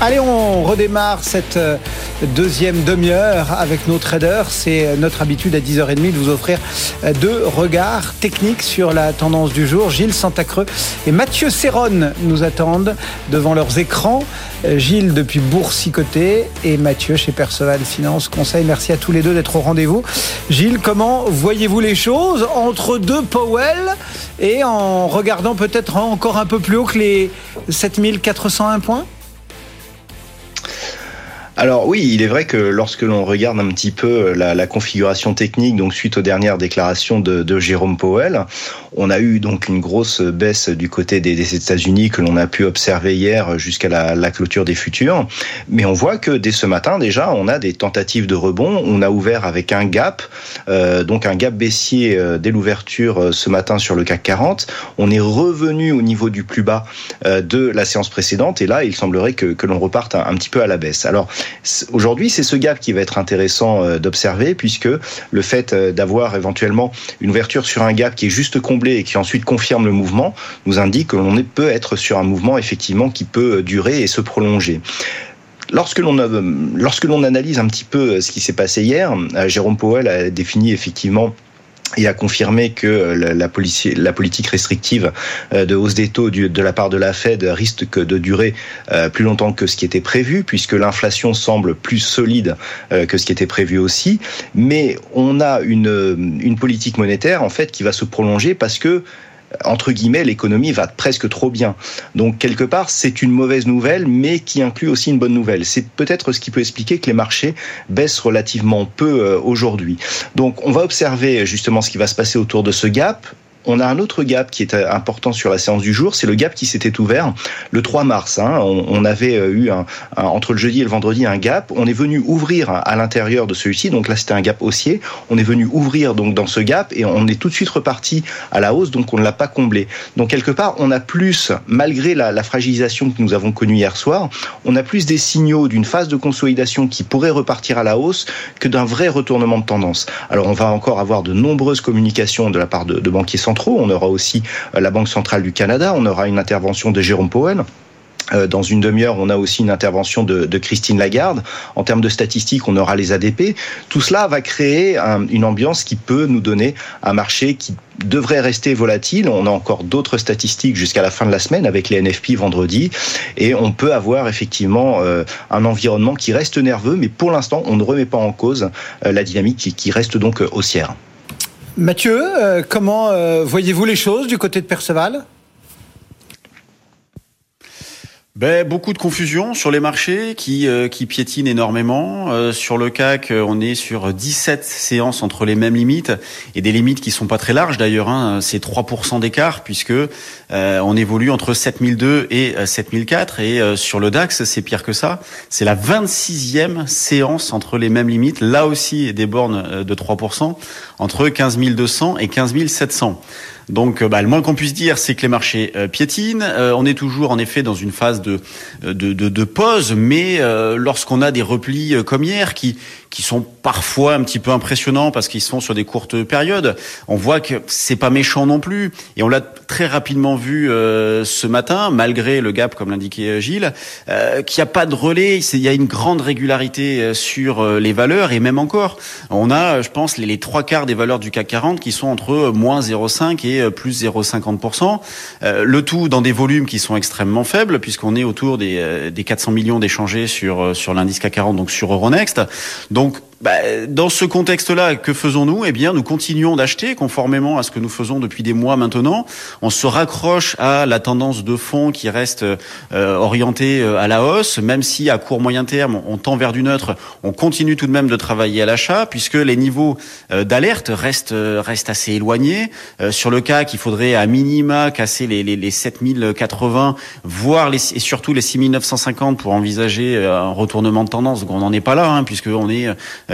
Allez, on redémarre cette euh, deuxième demi-heure avec nos traders. C'est euh, notre habitude à 10h30 de vous offrir euh, deux regards techniques sur la tendance du jour. Gilles Santacreux et Mathieu Serron nous attendent devant leurs écrans. Gilles depuis Boursicoté et Mathieu chez Perceval Finance Conseil. Merci à tous les deux d'être au rendez-vous. Gilles, comment voyez-vous les choses entre deux Powell et en regardant peut-être encore un peu plus haut que les 7401 points? Alors oui, il est vrai que lorsque l'on regarde un petit peu la, configuration technique, donc suite aux dernières déclarations de, Jérôme Powell, on a eu donc une grosse baisse du côté des, États-Unis que l'on a pu observer hier jusqu'à la, clôture des futurs. Mais on voit que dès ce matin déjà, on a des tentatives de rebond. On a ouvert avec un gap, euh, donc un gap baissier euh, dès l'ouverture euh, ce matin sur le CAC 40. On est revenu au niveau du plus bas de la séance précédente et là, il semblerait que, l'on reparte un, un, petit peu à la baisse. Alors Aujourd'hui, c'est ce gap qui va être intéressant euh, d'observer puisque le fait euh, d'avoir éventuellement une ouverture sur un gap qui est juste comblé et qui ensuite confirme le mouvement nous indique que l'on peut être sur un mouvement effectivement qui peut euh, durer et se prolonger. Lorsque l'on lorsque l'on analyse un petit peu ce qui s'est passé hier, Jérôme Powell a défini effectivement et a confirmé que la, la, politique restrictive euh, de hausse des taux de la part de la Fed risque de durer euh, plus longtemps que ce qui était prévu, puisque l'inflation semble plus solide euh, que ce qui était prévu aussi. Mais on a une, une politique monétaire en fait qui va se prolonger parce que entre guillemets, l'économie va presque trop bien. Donc, quelque part, c'est une mauvaise nouvelle, mais qui inclut aussi une bonne nouvelle. C'est peut-être ce qui peut expliquer que les marchés baissent relativement peu euh, aujourd'hui. Donc, on va observer justement ce qui va se passer autour de ce gap on a un autre gap qui est euh, important sur la séance du jour, c'est le gap qui s'était ouvert le 3 mars. Hein. On, avait euh, eu entre le jeudi et le vendredi un gap. On est venu ouvrir à l'intérieur de celui-ci, donc là c'était un gap haussier. On est venu ouvrir donc dans ce gap et on est tout de suite reparti à la hausse, donc on ne l'a pas comblé. Donc quelque part, on a plus, malgré la, la fragilisation que nous avons connue hier soir, on a plus des signaux d'une phase de consolidation qui pourrait repartir à la hausse que d'un vrai retournement de tendance. Alors on va encore avoir de nombreuses communications de la part de, de banquiers on aura aussi euh, la Banque centrale du Canada. On aura une intervention de Jérôme Powell. Euh, dans une demi-heure, on a aussi une intervention de, Christine Lagarde. En termes de statistiques, on aura les ADP. Tout cela va créer une ambiance qui peut nous donner un marché qui devrait rester volatile. On a encore d'autres statistiques jusqu'à la fin de la semaine avec les NFP vendredi. Et on peut avoir effectivement euh, un environnement qui reste nerveux, mais pour l'instant, on ne remet pas en cause la dynamique qui reste donc haussière. Mathieu, euh, comment euh, voyez-vous les choses du côté de Perceval? Ben, beaucoup de confusion sur les marchés qui, euh, qui piétinent énormément. Euh, sur le CAC, euh, on est sur 17 séances entre les mêmes limites et des limites qui sont pas très larges d'ailleurs. Hein, c'est 3% d'écart puisque on évolue entre 7002 et 7004 et sur le DAX, c'est pire que ça. C'est la 26e séance entre les mêmes limites. Là aussi, des bornes de 3% entre 15200 et 15700. Donc, euh, bah, le moins qu'on puisse dire, c'est que les marchés euh, piétinent. Euh, on est toujours, en effet, dans une phase de de, de, de pause, mais lorsqu'on a des replis comme hier, qui qui sont parfois un petit peu impressionnants parce qu'ils sont sur des courtes périodes. On voit que c'est pas méchant non plus, et on l'a très rapidement vu ce matin, malgré le gap, comme l'indiquait Gilles, qu'il n'y a pas de relais. Il y a une grande régularité sur les valeurs, et même encore, on a, je pense, les trois quarts des valeurs du CAC 40 qui sont entre moins 0,5 et plus 0,50%. le tout dans des volumes qui sont extrêmement faibles, puisqu'on est autour des, des 400 millions d'échangés sur sur l'indice CAC 40, donc sur Euronext. Donc bah, dans ce contexte-là, que faisons-nous? Eh bien, nous continuons d'acheter conformément à ce que nous faisons depuis des mois maintenant. On se raccroche à la tendance de fond qui reste euh, orientée euh, à la hausse, même si à court moyen terme on tend vers du neutre. On continue tout de même de travailler à l'achat puisque les niveaux euh, d'alerte restent restent assez éloignés. sur le cas qu'il faudrait à minima casser les, les, les 7080, voire les, et surtout les 6950 pour envisager un retournement de tendance. Donc on n'en est pas là, hein, puisque on est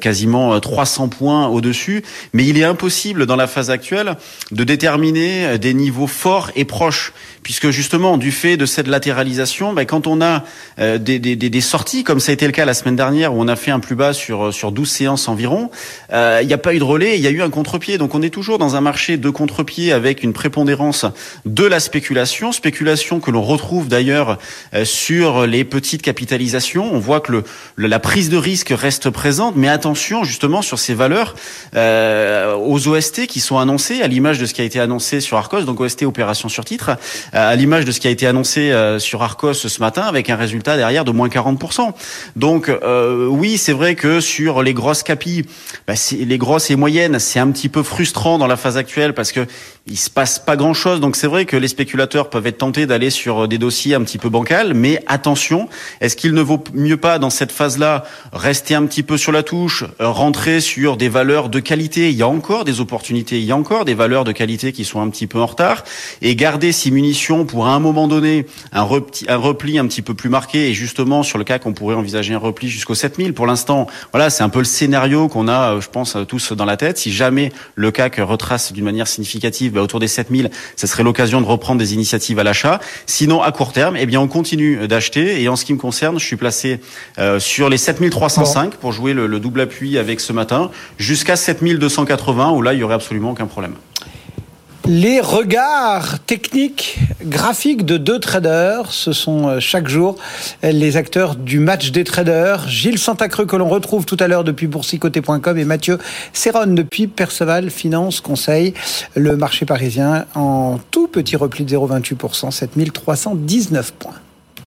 quasiment 300 points au-dessus. Mais il est impossible dans la phase actuelle de déterminer des niveaux forts et proches puisque justement du fait de cette latéralisation, ben, quand on a euh, des, des, des, sorties, comme ça a été le cas la semaine dernière où on a fait un plus bas sur sur 12 séances environ, euh, il n'y a pas eu de relais, il y a eu un contre-pied. Donc on est toujours dans un marché de contre-pied avec une prépondérance de la spéculation, spéculation que l'on retrouve d'ailleurs euh, sur les petites capitalisations. On voit que le, la prise de risque reste présente, mais attention justement sur ces valeurs aux OST qui sont annoncées, à l'image de ce qui a été annoncé sur Arcos, donc OST opération sur titre à l'image de ce qui a été annoncé euh, sur Arcos ce matin, avec un résultat derrière de moins 40%. Donc euh, oui, c'est vrai que sur les grosses capis, bah, les grosses et moyennes, c'est un petit peu frustrant dans la phase actuelle parce que il se passe pas grand chose. Donc c'est vrai que les spéculateurs peuvent être tentés d'aller sur des dossiers un petit peu bancals, mais attention, est-ce qu'il ne vaut mieux pas dans cette phase-là rester un petit peu sur la touche, rentrer sur des valeurs de qualité Il y a encore des opportunités, il y a encore des valeurs de qualité qui sont un petit peu en retard et garder si munitions pour à un moment donné un, repli, un repli un petit peu plus marqué et justement sur le cas qu'on pourrait envisager un repli jusqu'au 7000. Pour l'instant, voilà, c'est un peu le scénario qu'on a, je pense, tous dans la tête. Si jamais le CAC retrace d'une manière significative bah, autour des 7000, ce serait l'occasion de reprendre des initiatives à l'achat. Sinon, à court terme, eh bien, on continue d'acheter. Et en ce qui me concerne, je suis placé euh, sur les 7305 pour jouer le, le double appui avec ce matin, jusqu'à 7280 où là, il y aurait absolument aucun problème. Les regards techniques, graphiques de deux traders, ce sont euh, chaque jour les acteurs du match des traders. Gilles Santacreux que l'on retrouve tout à l'heure depuis boursicoté.com et Mathieu Serron depuis Perceval Finance Conseil. Le marché parisien en tout petit repli de 0,28%, 7319 points.